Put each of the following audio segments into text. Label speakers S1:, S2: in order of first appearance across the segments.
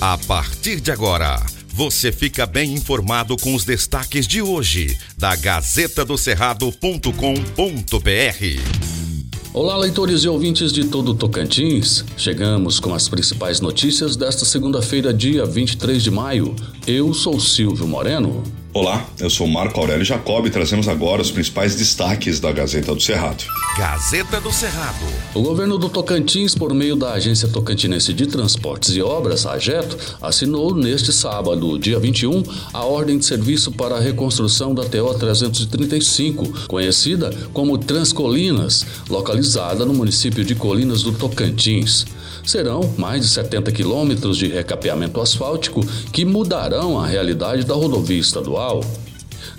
S1: A partir de agora, você fica bem informado com os destaques de hoje da Gazeta do Cerrado.com.br.
S2: Olá, leitores e ouvintes de todo Tocantins. Chegamos com as principais notícias desta segunda-feira, dia 23 de maio. Eu sou Silvio Moreno.
S3: Olá, eu sou Marco Aurélio Jacob e trazemos agora os principais destaques da Gazeta do Cerrado.
S1: Gazeta do Cerrado.
S2: O governo do Tocantins, por meio da Agência Tocantinense de Transportes e Obras, AGETO, assinou neste sábado, dia 21, a ordem de serviço para a reconstrução da TO 335, conhecida como Transcolinas, localizada no município de Colinas do Tocantins. Serão mais de 70 quilômetros de recapeamento asfáltico que mudarão a realidade da rodovia estadual.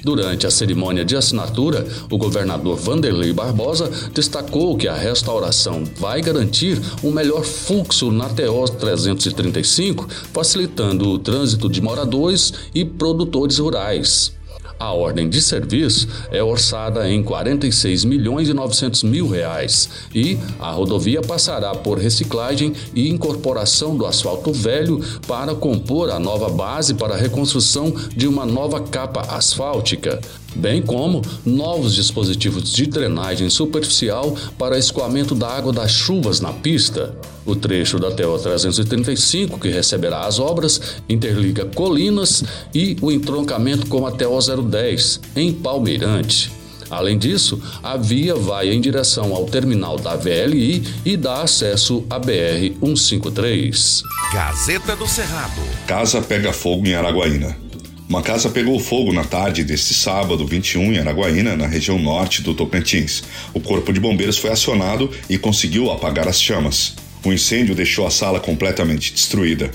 S2: Durante a cerimônia de assinatura, o governador Vanderlei Barbosa destacou que a restauração vai garantir um melhor fluxo na TO 335, facilitando o trânsito de moradores e produtores rurais. A ordem de serviço é orçada em 46 milhões e 900 mil reais e a rodovia passará por reciclagem e incorporação do asfalto velho para compor a nova base para a reconstrução de uma nova capa asfáltica, bem como novos dispositivos de drenagem superficial para escoamento da água das chuvas na pista. O trecho da TO 335, que receberá as obras, interliga Colinas e o entroncamento com a TO 010, em Palmeirante. Além disso, a via vai em direção ao terminal da VLI e dá acesso à BR 153.
S1: Gazeta do Cerrado.
S3: Casa pega fogo em Araguaína. Uma casa pegou fogo na tarde deste sábado, 21, em Araguaína, na região norte do Tocantins. O corpo de bombeiros foi acionado e conseguiu apagar as chamas. O incêndio deixou a sala completamente destruída.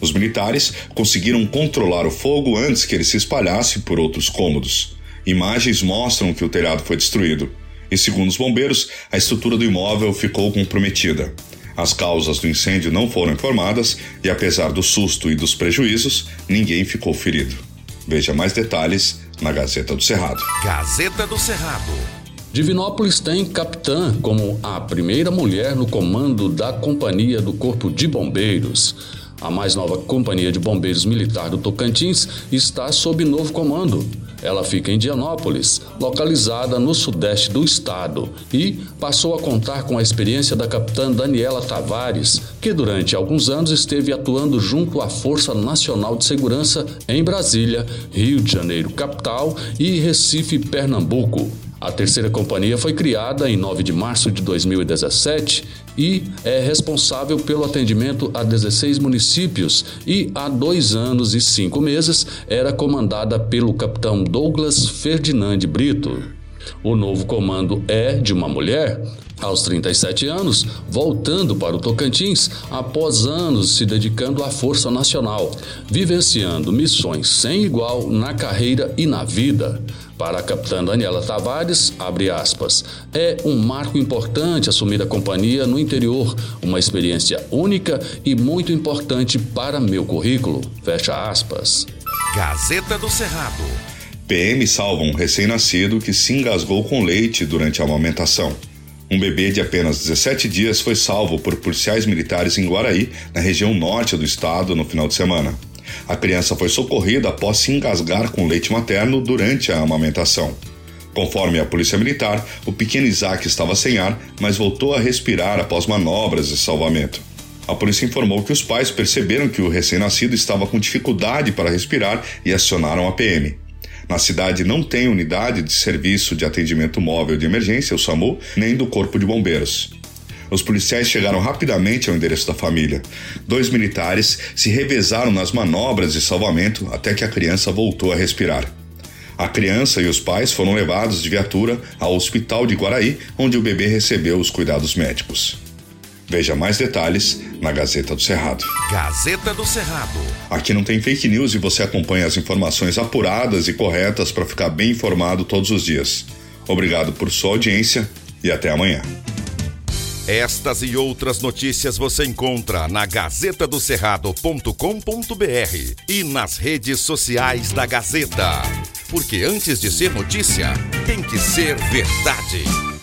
S3: Os militares conseguiram controlar o fogo antes que ele se espalhasse por outros cômodos. Imagens mostram que o telhado foi destruído. E segundo os bombeiros, a estrutura do imóvel ficou comprometida. As causas do incêndio não foram informadas e, apesar do susto e dos prejuízos, ninguém ficou ferido. Veja mais detalhes na Gazeta do Cerrado.
S1: Gazeta do Cerrado.
S2: Divinópolis tem capitã como a primeira mulher no comando da Companhia do Corpo de Bombeiros. A mais nova Companhia de Bombeiros Militar do Tocantins está sob novo comando. Ela fica em Dianópolis, localizada no sudeste do estado, e passou a contar com a experiência da capitã Daniela Tavares, que durante alguns anos esteve atuando junto à Força Nacional de Segurança em Brasília, Rio de Janeiro, capital, e Recife, Pernambuco. A terceira companhia foi criada em 9 de março de 2017 e é responsável pelo atendimento a 16 municípios e há dois anos e cinco meses era comandada pelo capitão Douglas Ferdinand Brito. O novo comando é de uma mulher, aos 37 anos, voltando para o Tocantins após anos se dedicando à Força Nacional, vivenciando missões sem igual na carreira e na vida. Para a capitã Daniela Tavares, abre aspas, é um marco importante assumir a companhia no interior, uma experiência única e muito importante para meu currículo, fecha aspas.
S1: Gazeta do Cerrado.
S3: PM salva um recém-nascido que se engasgou com leite durante a amamentação. Um bebê de apenas 17 dias foi salvo por policiais militares em Guaraí, na região norte do estado, no final de semana. A criança foi socorrida após se engasgar com leite materno durante a amamentação. Conforme a polícia militar, o pequeno Isaac estava sem ar, mas voltou a respirar após manobras de salvamento. A polícia informou que os pais perceberam que o recém-nascido estava com dificuldade para respirar e acionaram a PM. Na cidade não tem unidade de serviço de atendimento móvel de emergência, o SAMU, nem do Corpo de Bombeiros. Os policiais chegaram rapidamente ao endereço da família. Dois militares se revezaram nas manobras de salvamento até que a criança voltou a respirar. A criança e os pais foram levados de viatura ao hospital de Guaraí, onde o bebê recebeu os cuidados médicos. Veja mais detalhes na Gazeta do Cerrado.
S1: Gazeta do Cerrado.
S3: Aqui não tem fake news e você acompanha as informações apuradas e corretas para ficar bem informado todos os dias. Obrigado por sua audiência e até amanhã.
S1: Estas e outras notícias você encontra na gazetadocerrado.com.br e nas redes sociais da Gazeta. Porque antes de ser notícia, tem que ser verdade.